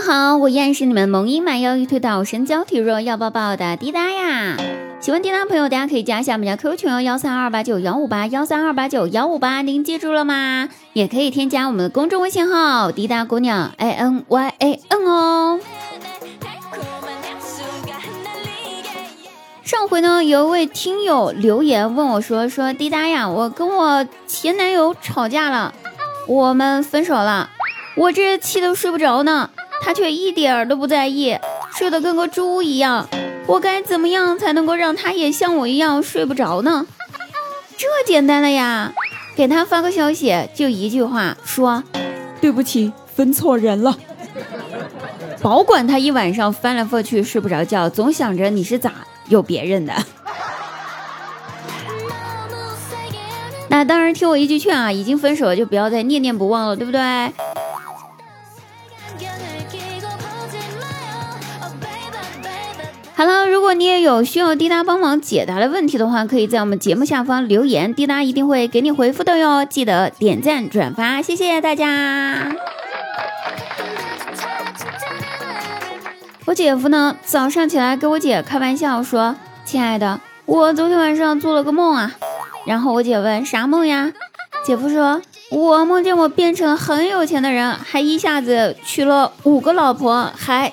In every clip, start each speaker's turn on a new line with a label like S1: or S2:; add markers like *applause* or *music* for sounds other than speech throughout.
S1: 好，我依然是你们萌音满腰一推倒神交体弱要抱抱的滴答呀！喜欢滴答朋友，大家可以加一下我们家 QQ 群哦，幺三二八九幺五八幺三二八九幺五八，您记住了吗？也可以添加我们的公众微信号滴答姑娘 a n y a n 哦。上回呢，有一位听友留言问我说：“说滴答呀，我跟我前男友吵架了，我们分手了，我这气都睡不着呢。”他却一点儿都不在意，睡得跟个猪一样。我该怎么样才能够让他也像我一样睡不着呢？这简单了呀，给他发个消息，就一句话，说
S2: 对不起，分错人了。
S1: 保管他一晚上翻来覆去睡不着觉，总想着你是咋有别人的。那当然，听我一句劝啊，已经分手了就不要再念念不忘了，对不对？好了，如果你也有需要滴答帮忙解答的问题的话，可以在我们节目下方留言，滴答一定会给你回复的哟。记得点赞转发，谢谢大家。我姐夫呢，早上起来跟我姐开玩笑说：“亲爱的，我昨天晚上做了个梦啊。”然后我姐问：“啥梦呀？”姐夫说：“我梦见我变成很有钱的人，还一下子娶了五个老婆，还……”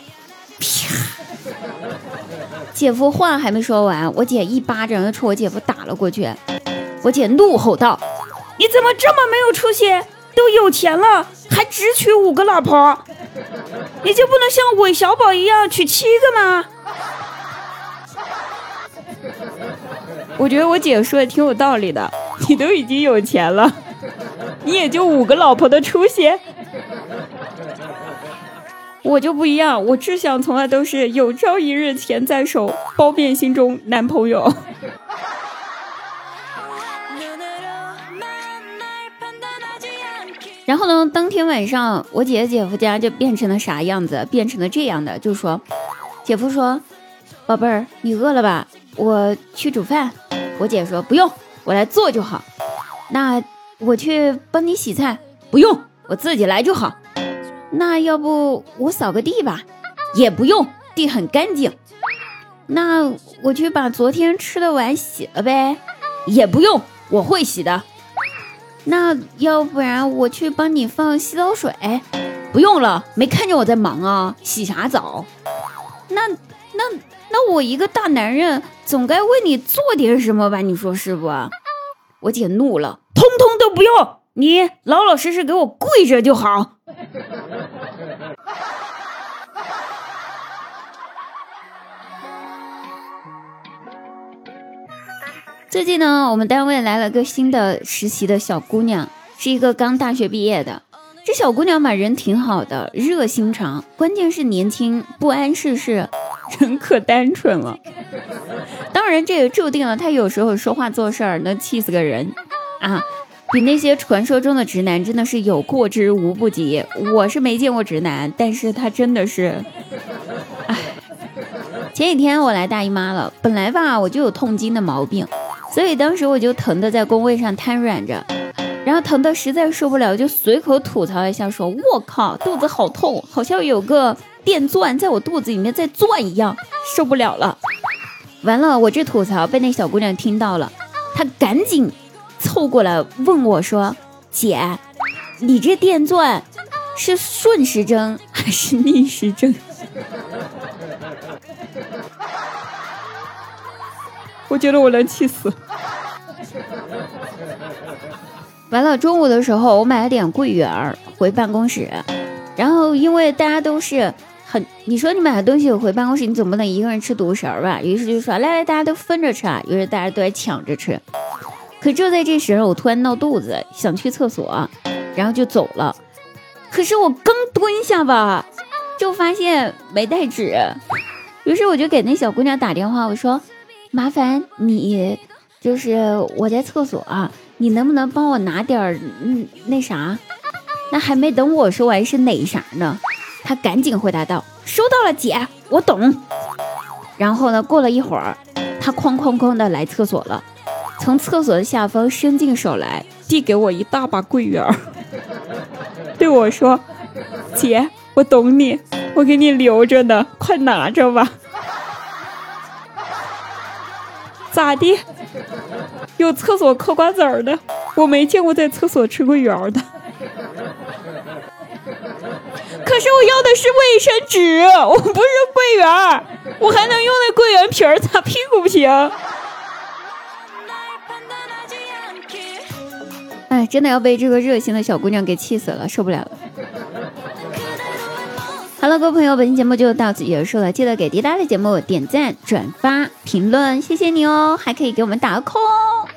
S1: 啪。*laughs* 姐夫话还没说完，我姐一巴掌就朝我姐夫打了过去。我姐怒吼道：“你怎么这么没有出息？都有钱了，还只娶五个老婆？你就不能像韦小宝一样娶七个吗？”我觉得我姐说的挺有道理的。你都已经有钱了，你也就五个老婆的出息。我就不一样，我志向从来都是有朝一日钱在手，包遍心中男朋友。*laughs* 然后呢，当天晚上我姐姐姐夫家就变成了啥样子？变成了这样的，就说，姐夫说，宝贝儿，你饿了吧？我去煮饭。我姐说不用，我来做就好。那我去帮你洗菜，不用，我自己来就好。那要不我扫个地吧，也不用，地很干净。那我去把昨天吃的碗洗了呗，也不用，我会洗的。那要不然我去帮你放洗澡水，不用了，没看见我在忙啊，洗啥澡？那那那我一个大男人，总该为你做点什么吧？你说是不？我姐怒了，通通都不用，你老老实实给我跪着就好。*laughs* 最近呢，我们单位来了个新的实习的小姑娘，是一个刚大学毕业的。这小姑娘吧，人挺好的，热心肠，关键是年轻，不谙世事，*laughs* 人可单纯了。当然，这也注定了她有时候说话做事儿能气死个人啊。比那些传说中的直男真的是有过之无不及。我是没见过直男，但是他真的是，唉。前几天我来大姨妈了，本来吧我就有痛经的毛病，所以当时我就疼的在工位上瘫软着，然后疼的实在受不了，就随口吐槽一下说：“我靠，肚子好痛，好像有个电钻在我肚子里面在钻一样，受不了了。”完了，我这吐槽被那小姑娘听到了，她赶紧。凑过来问我说：“姐，你这电钻是顺时针还是逆时针？” *laughs* 我觉得我能气死。完了，中午的时候我买了点桂圆儿回办公室，然后因为大家都是很，你说你买的东西回办公室，你总不能一个人吃独食吧？于是就说：“来来，大家都分着吃啊！”于是大家都在抢着吃。可就在这时候，我突然闹肚子，想去厕所，然后就走了。可是我刚蹲下吧，就发现没带纸，于是我就给那小姑娘打电话，我说：“麻烦你，就是我在厕所，你能不能帮我拿点儿嗯那啥？”那还没等我说完是哪啥呢，她赶紧回答道：“收到了，姐，我懂。”然后呢，过了一会儿，她哐哐哐的来厕所了。从厕所的下方伸进手来，递给我一大把桂圆儿，对我说：“姐，我懂你，我给你留着呢，快拿着吧。咋的？有厕所嗑瓜子儿的？我没见过在厕所吃桂圆的。可是我要的是卫生纸，我不是桂圆，我还能用那桂圆皮儿擦屁股不行？
S2: 哎，真的要被这个热心的小姑娘给气死了，受不了了。Hello，各位朋友，本期节目就到此结束了。记得给滴答的节目点赞、转发、评论，谢谢你哦。还可以给我们打个 call。